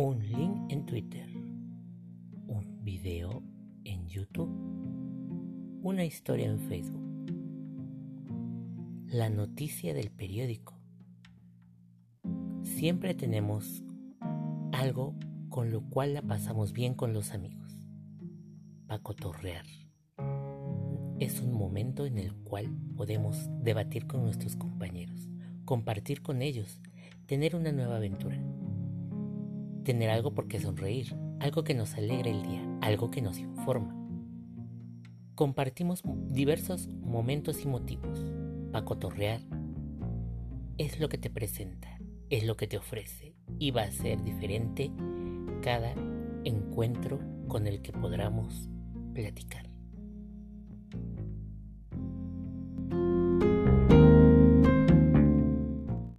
un link en Twitter, un video en YouTube, una historia en Facebook, la noticia del periódico. Siempre tenemos algo con lo cual la pasamos bien con los amigos. Para cotorrear. Es un momento en el cual podemos debatir con nuestros compañeros, compartir con ellos, tener una nueva aventura tener algo por qué sonreír, algo que nos alegre el día, algo que nos informa. Compartimos diversos momentos y motivos. Para cotorrear es lo que te presenta, es lo que te ofrece y va a ser diferente cada encuentro con el que podamos platicar.